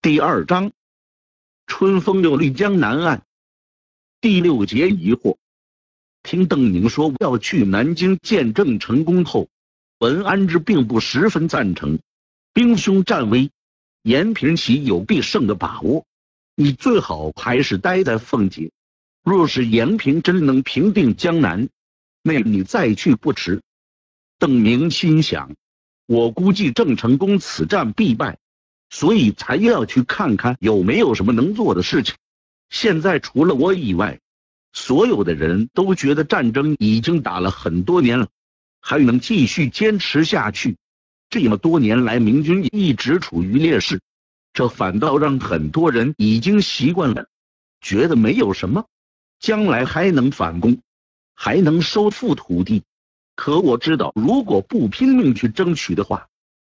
第二章，春风又绿江南岸。第六节疑惑。听邓明说要去南京见郑成功后，文安之并不十分赞成。兵凶战危，延平岂有必胜的把握？你最好还是待在奉节。若是延平真能平定江南，那你再去不迟。邓明心想，我估计郑成功此战必败。所以才要去看看有没有什么能做的事情。现在除了我以外，所有的人都觉得战争已经打了很多年了，还能继续坚持下去。这么多年来，明军一直处于劣势，这反倒让很多人已经习惯了，觉得没有什么，将来还能反攻，还能收复土地。可我知道，如果不拼命去争取的话，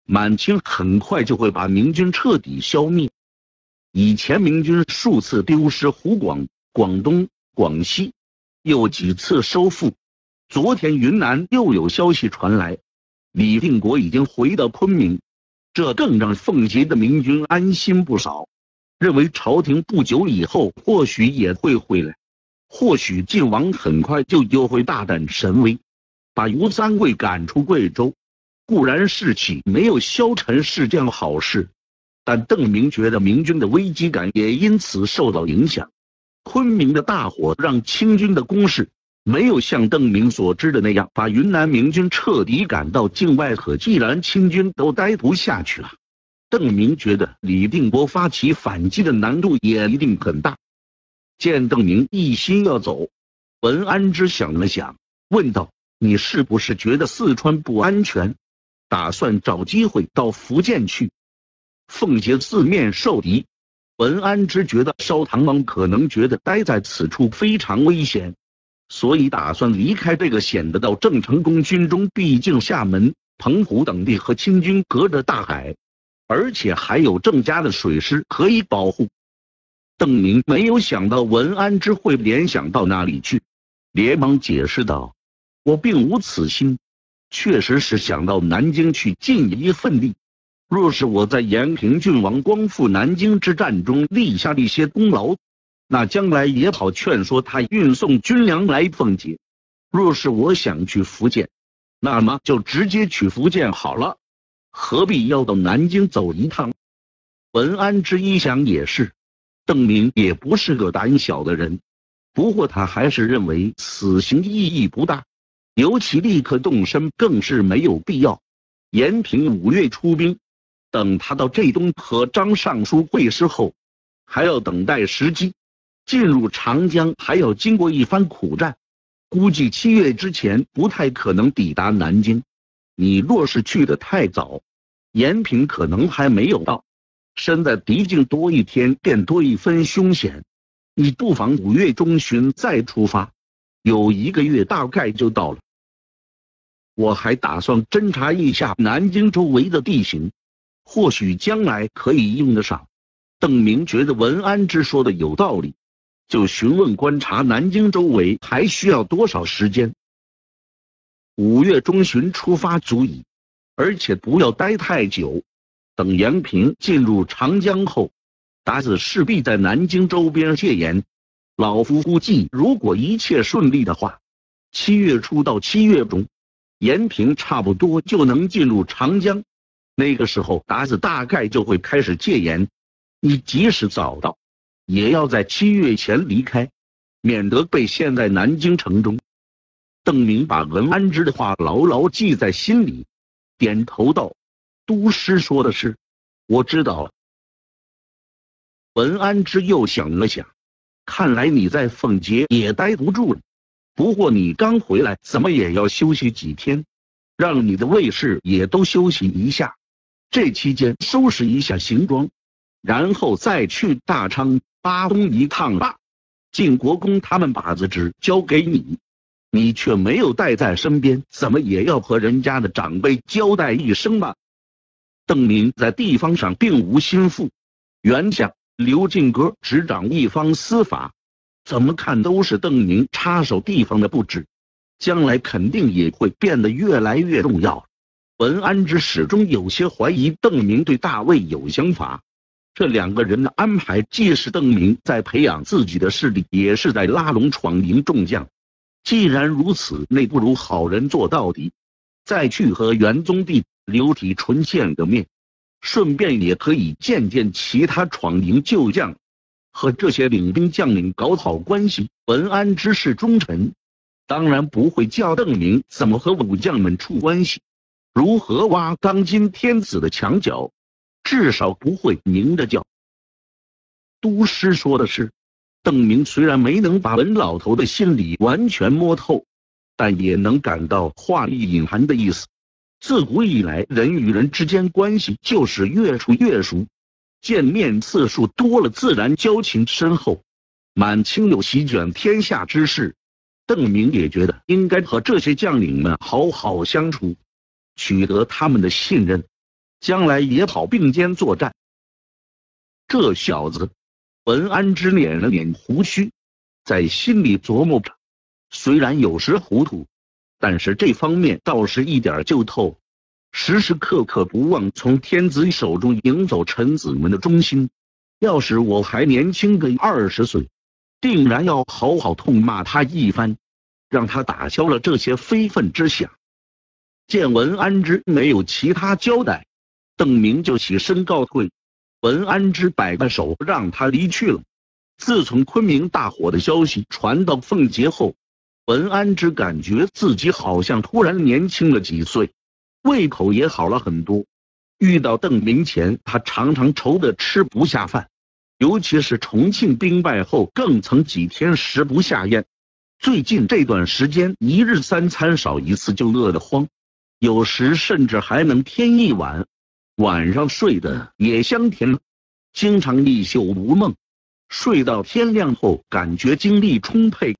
满清很快就会把明军彻底消灭。以前明军数次丢失湖广、广东、广西，又几次收复。昨天云南又有消息传来，李定国已经回到昆明，这更让奉节的明军安心不少，认为朝廷不久以后或许也会回来，或许晋王很快就又会大展神威，把吴三桂赶出贵州。固然士气没有消沉是件好事，但邓明觉得明军的危机感也因此受到影响。昆明的大火让清军的攻势没有像邓明所知的那样把云南明军彻底赶到境外。可既然清军都待不下去了，邓明觉得李定国发起反击的难度也一定很大。见邓明一心要走，文安之想了想，问道：“你是不是觉得四川不安全？”打算找机会到福建去。奉节四面受敌，文安之觉得烧唐王可能觉得待在此处非常危险，所以打算离开这个险得到郑成功军中。毕竟厦门、澎湖等地和清军隔着大海，而且还有郑家的水师可以保护。邓明没有想到文安之会联想到那里去，连忙解释道：“我并无此心。”确实是想到南京去尽一份力。若是我在延平郡王光复南京之战中立下了一些功劳，那将来也好劝说他运送军粮来奉节。若是我想去福建，那么就直接去福建好了，何必要到南京走一趟？文安之一想也是，邓明也不是个胆小的人，不过他还是认为此行意义不大。尤其立刻动身更是没有必要。延平五月出兵，等他到浙东和张尚书会师后，还要等待时机。进入长江还要经过一番苦战，估计七月之前不太可能抵达南京。你若是去的太早，延平可能还没有到，身在敌境多一天便多一分凶险。你不妨五月中旬再出发，有一个月大概就到了。我还打算侦查一下南京周围的地形，或许将来可以用得上。邓明觉得文安之说的有道理，就询问观察南京周围还需要多少时间。五月中旬出发足矣，而且不要待太久。等延平进入长江后，达子势必在南京周边戒严。老夫估计，如果一切顺利的话，七月初到七月中。延平差不多就能进入长江，那个时候达子大概就会开始戒严。你即使早到，也要在七月前离开，免得被陷在南京城中。邓明把文安之的话牢牢记在心里，点头道：“都师说的是，我知道了。”文安之又想了想，看来你在奉节也待不住了。不过你刚回来，怎么也要休息几天，让你的卫士也都休息一下。这期间收拾一下行装，然后再去大昌、巴东一趟吧。晋国公他们把子职交给你，你却没有带在身边，怎么也要和人家的长辈交代一声吧。邓明在地方上并无心腹，原想刘进哥执掌一方司法。怎么看都是邓明插手地方的布置，将来肯定也会变得越来越重要。文安之始终有些怀疑邓明对大魏有想法，这两个人的安排，既是邓明在培养自己的势力，也是在拉拢闯营众将。既然如此，那不如好人做到底，再去和元宗帝刘体纯见个面，顺便也可以见见其他闯营旧将，和这些领兵将领搞好关系。文安之是忠臣，当然不会叫邓明怎么和武将们处关系，如何挖当今天子的墙角，至少不会明着叫。都师说的是。邓明虽然没能把文老头的心理完全摸透，但也能感到话里隐含的意思。自古以来，人与人之间关系就是越处越熟，见面次数多了，自然交情深厚。满清有席卷天下之势，邓明也觉得应该和这些将领们好好相处，取得他们的信任，将来也好并肩作战。这小子。文安之捻了捻胡须，在心里琢磨着：虽然有时糊涂，但是这方面倒是一点就透。时时刻刻不忘从天子手中赢走臣子们的忠心。要是我还年轻个二十岁，定然要好好痛骂他一番，让他打消了这些非分之想。见文安之没有其他交代，邓明就起身告退。文安之摆摆手，让他离去了。自从昆明大火的消息传到凤节后，文安之感觉自己好像突然年轻了几岁，胃口也好了很多。遇到邓明前，他常常愁得吃不下饭，尤其是重庆兵败后，更曾几天食不下咽。最近这段时间，一日三餐少一次就饿得慌，有时甚至还能添一碗。晚上睡得也香甜，经常一宿无梦，睡到天亮后感觉精力充沛。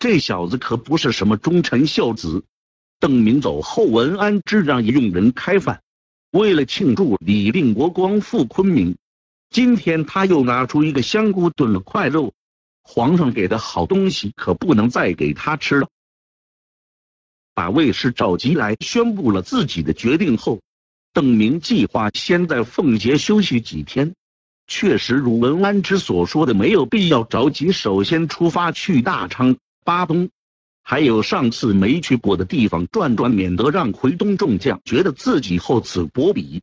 这小子可不是什么忠臣孝子。邓明走后，文安之让佣人开饭，为了庆祝李定国光复昆明，今天他又拿出一个香菇炖了块肉。皇上给的好东西可不能再给他吃了。把卫士召集来，宣布了自己的决定后。邓明计划先在奉节休息几天，确实如文安之所说的，没有必要着急，首先出发去大昌、巴东，还有上次没去过的地方转转，免得让奎东众将觉得自己厚此薄彼。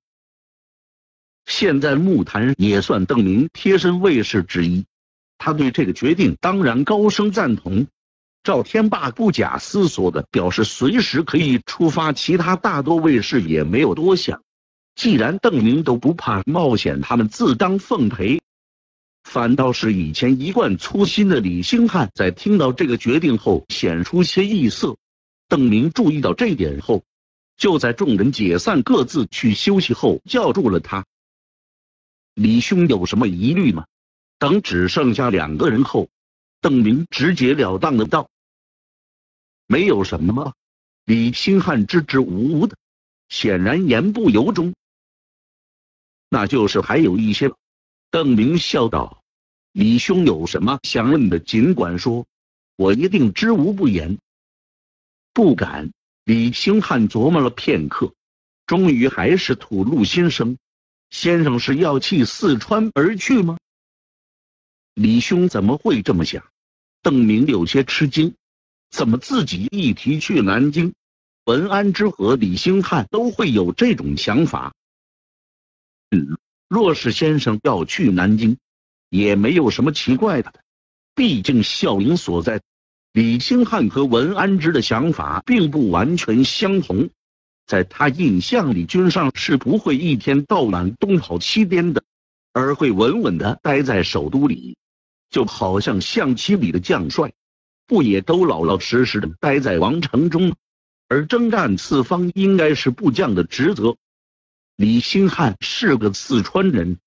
现在木坛也算邓明贴身卫士之一，他对这个决定当然高声赞同。赵天霸不假思索的表示，随时可以出发。其他大多卫士也没有多想，既然邓明都不怕冒险，他们自当奉陪。反倒是以前一贯粗心的李兴汉，在听到这个决定后显出些异色。邓明注意到这点后，就在众人解散各自去休息后，叫住了他：“李兄有什么疑虑吗？”等只剩下两个人后，邓明直截了当的道。没有什么？李兴汉支支吾吾的，显然言不由衷。那就是还有一些。邓明笑道：“李兄有什么想问的，尽管说，我一定知无不言。”不敢。李兴汉琢磨了片刻，终于还是吐露心声：“先生是要弃四川而去吗？”李兄怎么会这么想？邓明有些吃惊。怎么自己一提去南京，文安之和李兴汉都会有这种想法？嗯，若是先生要去南京，也没有什么奇怪的，毕竟孝营所在。李兴汉和文安之的想法并不完全相同，在他印象里，君上是不会一天到晚东跑西颠的，而会稳稳的待在首都里，就好像象棋里的将帅。不也都老老实实的待在王城中，而征战四方应该是部将的职责。李兴汉是个四川人，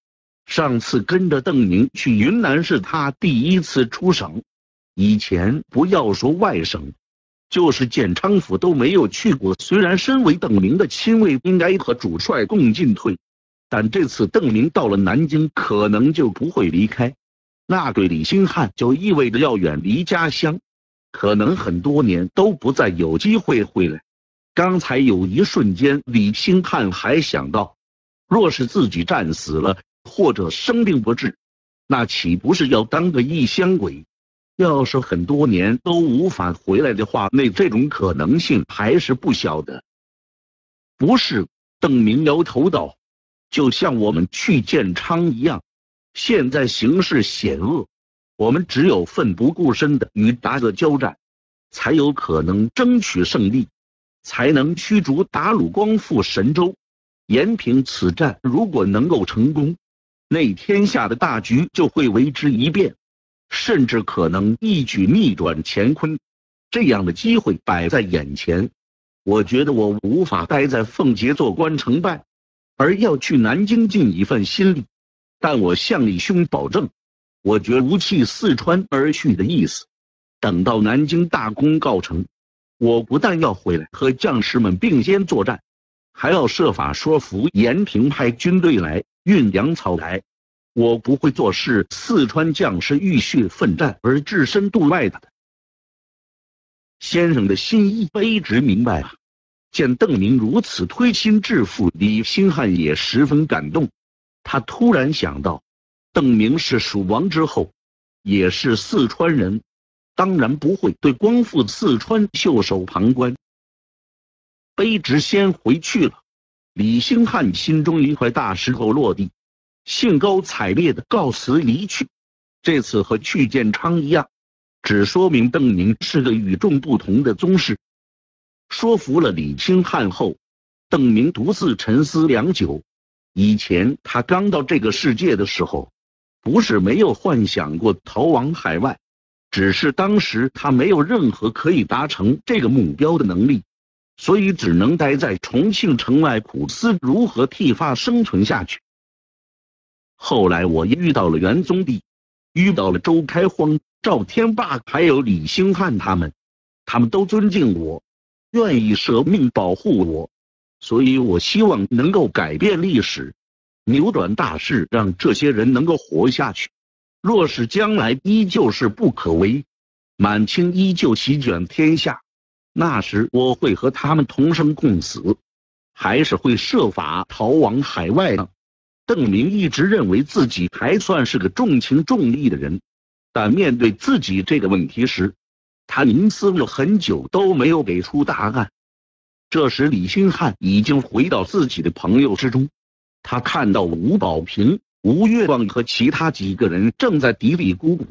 上次跟着邓明去云南是他第一次出省，以前不要说外省，就是建昌府都没有去过。虽然身为邓明的亲卫，应该和主帅共进退，但这次邓明到了南京，可能就不会离开，那对李兴汉就意味着要远离家乡。可能很多年都不再有机会回来。刚才有一瞬间，李兴汉还想到，若是自己战死了，或者生病不治，那岂不是要当个异乡鬼？要是很多年都无法回来的话，那这种可能性还是不小的。不是，邓明摇头道：“就像我们去建昌一样，现在形势险恶，我们只有奋不顾身的与鞑子交战，才有可能争取胜利，才能驱逐鞑虏，光复神州。延平此战如果能够成功，那天下的大局就会为之一变。”甚至可能一举逆转乾坤，这样的机会摆在眼前，我觉得我无法待在奉节做官成败，而要去南京尽一份心力。但我向李兄保证，我绝无弃四川而去的意思。等到南京大功告成，我不但要回来和将士们并肩作战，还要设法说服延平派军队来运粮草来。我不会做事，四川将士浴血奋战而置身度外的。先生的心意，卑职明白了。见邓明如此推心置腹，李兴汉也十分感动。他突然想到，邓明是蜀王之后，也是四川人，当然不会对光复四川袖手旁观。卑职先回去了。李兴汉心中一块大石头落地。兴高采烈的告辞离去，这次和去建昌一样，只说明邓明是个与众不同的宗室。说服了李清汉后，邓明独自沉思良久。以前他刚到这个世界的时候，不是没有幻想过逃往海外，只是当时他没有任何可以达成这个目标的能力，所以只能待在重庆城外苦思如何剃发生存下去。后来我遇到了元宗帝，遇到了周开荒、赵天霸，还有李兴汉他们，他们都尊敬我，愿意舍命保护我，所以我希望能够改变历史，扭转大势，让这些人能够活下去。若是将来依旧是不可为，满清依旧席卷天下，那时我会和他们同生共死，还是会设法逃往海外呢？邓明一直认为自己还算是个重情重义的人，但面对自己这个问题时，他凝思了很久都没有给出答案。这时，李兴汉已经回到自己的朋友之中，他看到吴保平、吴月望和其他几个人正在嘀嘀咕咕：“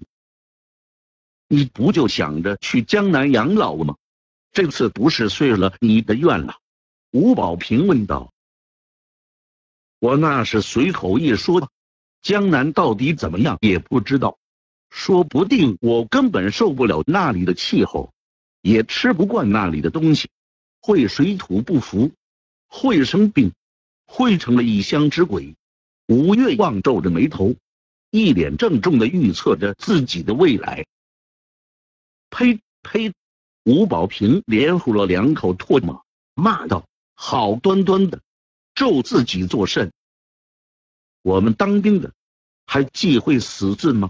你不就想着去江南养老吗？这次不是遂了你的愿了？”吴保平问道。我那是随口一说，江南到底怎么样也不知道，说不定我根本受不了那里的气候，也吃不惯那里的东西，会水土不服，会生病，会成了异乡之鬼。吴越望皱着眉头，一脸郑重的预测着自己的未来。呸呸！吴保平连呼了两口唾沫，骂道：“好端端的！”咒自己作甚？我们当兵的还忌讳死字吗？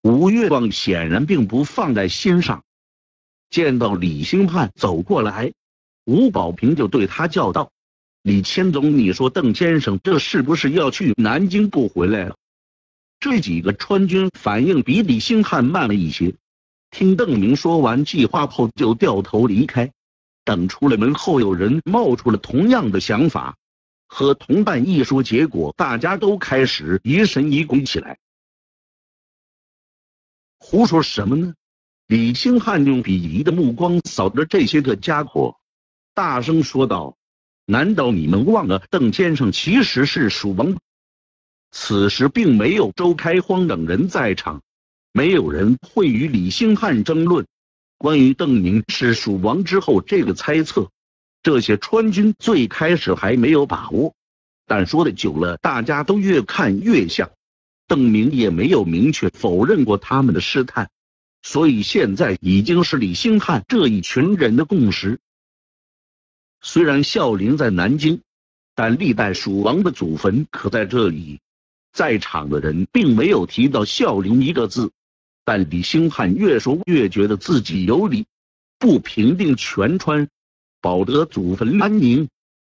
吴越望显然并不放在心上。见到李兴汉走过来，吴保平就对他叫道：“李千总，你说邓先生这是不是要去南京不回来了？”这几个川军反应比李兴汉慢了一些，听邓明说完计划后就掉头离开。等出了门后，有人冒出了同样的想法。和同伴一说，结果大家都开始疑神疑鬼起来。胡说什么呢？李兴汉用鄙夷的目光扫着这些个家伙，大声说道：“难道你们忘了邓先生其实是蜀王？”此时并没有周开荒等人在场，没有人会与李兴汉争论关于邓明是蜀王之后这个猜测。这些川军最开始还没有把握，但说的久了，大家都越看越像。邓明也没有明确否认过他们的试探，所以现在已经是李兴汉这一群人的共识。虽然孝陵在南京，但历代蜀王的祖坟可在这里。在场的人并没有提到孝陵一个字，但李兴汉越说越觉得自己有理，不平定全川。保得祖坟安宁，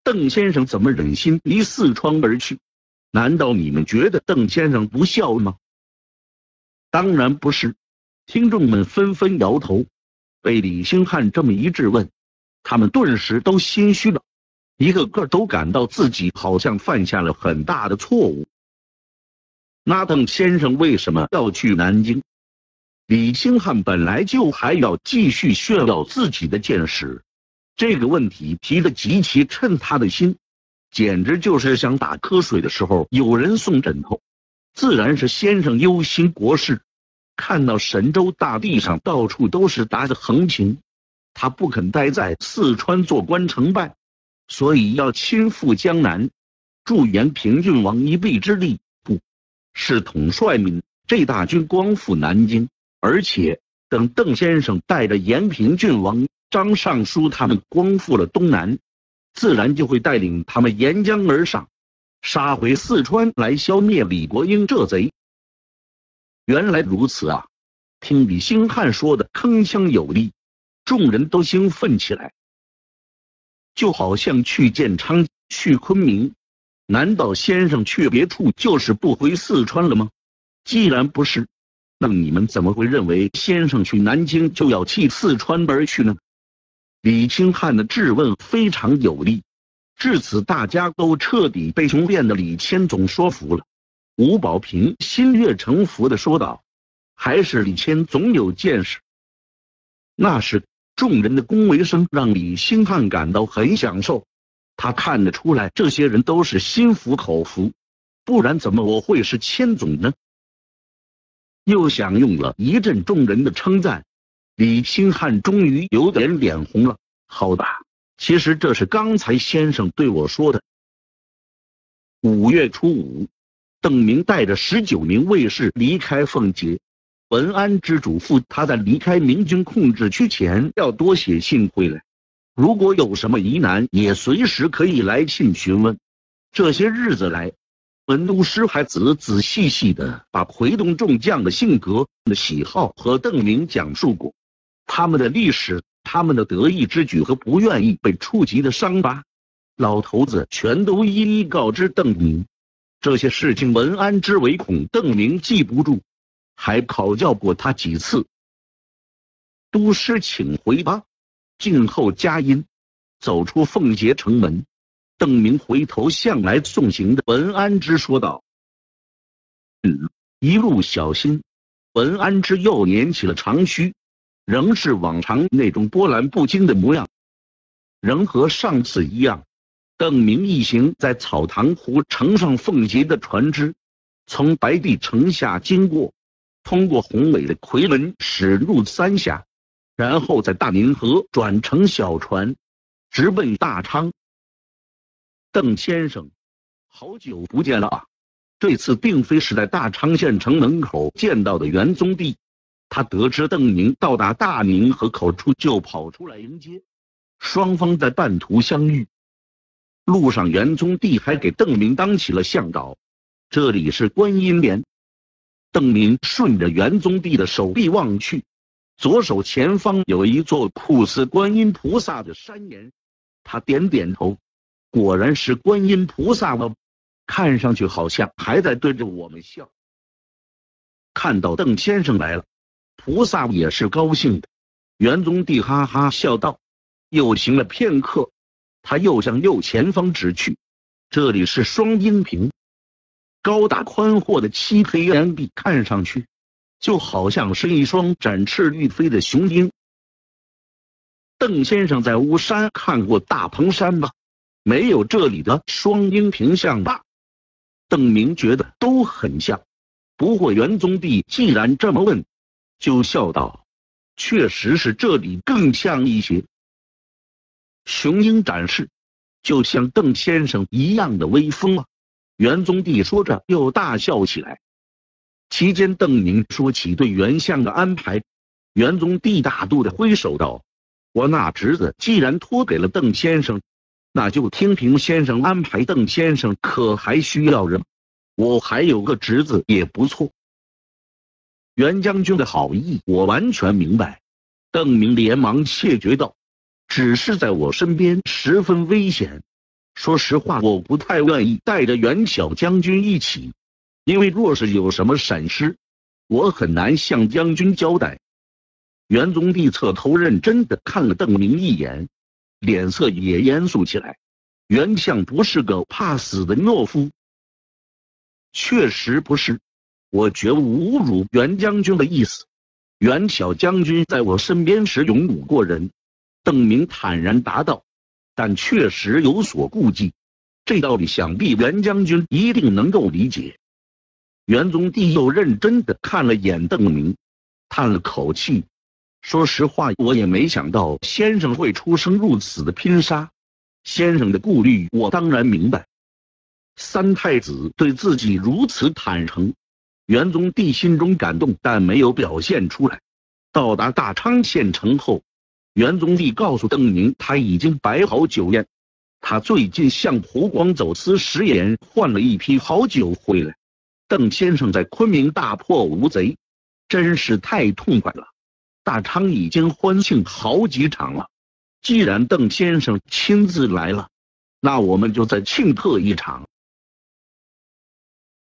邓先生怎么忍心离四川而去？难道你们觉得邓先生不孝吗？当然不是。听众们纷纷摇头。被李兴汉这么一质问，他们顿时都心虚了，一个个都感到自己好像犯下了很大的错误。那邓先生为什么要去南京？李兴汉本来就还要继续炫耀自己的见识，这个问题提的极其趁他的心，简直就是想打瞌睡的时候有人送枕头。自然是先生忧心国事，看到神州大地上到处都是鞑子横行，他不肯待在四川做官成败，所以要亲赴江南，助延平郡王一臂之力，不是统帅闽这大军光复南京。而且，等邓先生带着延平郡王张尚书他们光复了东南，自然就会带领他们沿江而上，杀回四川来消灭李国英这贼。原来如此啊！听李兴汉说的铿锵有力，众人都兴奋起来，就好像去建昌、去昆明，难道先生去别处就是不回四川了吗？既然不是。那你们怎么会认为先生去南京就要弃四川而去呢？李清汉的质问非常有力，至此大家都彻底被雄辩的李谦总说服了。吴保平心悦诚服的说道：“还是李谦总有见识。”那是众人的恭维声让李兴汉感到很享受，他看得出来这些人都是心服口服，不然怎么我会是千总呢？又享用了一阵众人的称赞，李兴汉终于有点脸红了。好吧，其实这是刚才先生对我说的。五月初五，邓明带着十九名卫士离开奉节。文安之嘱咐他在离开明军控制区前要多写信回来，如果有什么疑难，也随时可以来信询问。这些日子来。文都师还仔仔细细的把奎东众将的性格、的喜好和邓明讲述过，他们的历史、他们的得意之举和不愿意被触及的伤疤，老头子全都一一告知邓明。这些事情，文安之唯恐邓明记不住，还考教过他几次。都师，请回吧，静候佳音。走出奉节城门。邓明回头向来送行的文安之说道：“嗯，一路小心。”文安之又捻起了长须，仍是往常那种波澜不惊的模样，仍和上次一样。邓明一行在草堂湖乘上奉节的船只，从白帝城下经过，通过宏伟的夔门驶入三峡，然后在大宁河转乘小船，直奔大昌。邓先生，好久不见了啊！这次并非是在大昌县城门口见到的元宗帝，他得知邓明到达大宁河口处，就跑出来迎接。双方在半途相遇，路上元宗帝还给邓明当起了向导。这里是观音莲。邓林顺着元宗帝的手臂望去，左手前方有一座酷似观音菩萨的山岩，他点点头。果然是观音菩萨吗？看上去好像还在对着我们笑。看到邓先生来了，菩萨也是高兴的。元宗帝哈哈笑道，又行了片刻，他又向右前方指去，这里是双阴坪，高大宽阔的漆黑岩壁，看上去就好像是一双展翅欲飞的雄鹰。邓先生在巫山看过大鹏山吧？没有这里的双鹰屏像吧，邓明觉得都很像。不过元宗帝既然这么问，就笑道：“确实是这里更像一些。”雄鹰展翅，就像邓先生一样的威风啊！元宗帝说着又大笑起来。期间，邓明说起对元相的安排，元宗帝大度的挥手道：“我那侄子既然托给了邓先生。”那就听凭先生安排。邓先生可还需要人？我还有个侄子也不错。袁将军的好意我完全明白。邓明连忙谢绝道：“只是在我身边十分危险，说实话，我不太愿意带着袁小将军一起，因为若是有什么闪失，我很难向将军交代。袁宗帝侧头认真的看了邓明一眼，脸色也严肃起来。袁相不是个怕死的懦夫，确实不是，我绝无侮辱袁将军的意思。袁小将军在我身边时勇武过人，邓明坦然答道。但确实有所顾忌，这道理想必袁将军一定能够理解。元宗帝又认真的看了眼邓明，叹了口气。说实话，我也没想到先生会出生入死的拼杀。先生的顾虑，我当然明白。三太子对自己如此坦诚，元宗帝心中感动，但没有表现出来。到达大昌县城后，元宗帝告诉邓宁，他已经摆好酒宴。他最近向湖广走私食盐，换了一批好酒回来。邓先生在昆明大破吴贼，真是太痛快了。大昌已经欢庆好几场了，既然邓先生亲自来了，那我们就再庆贺一场。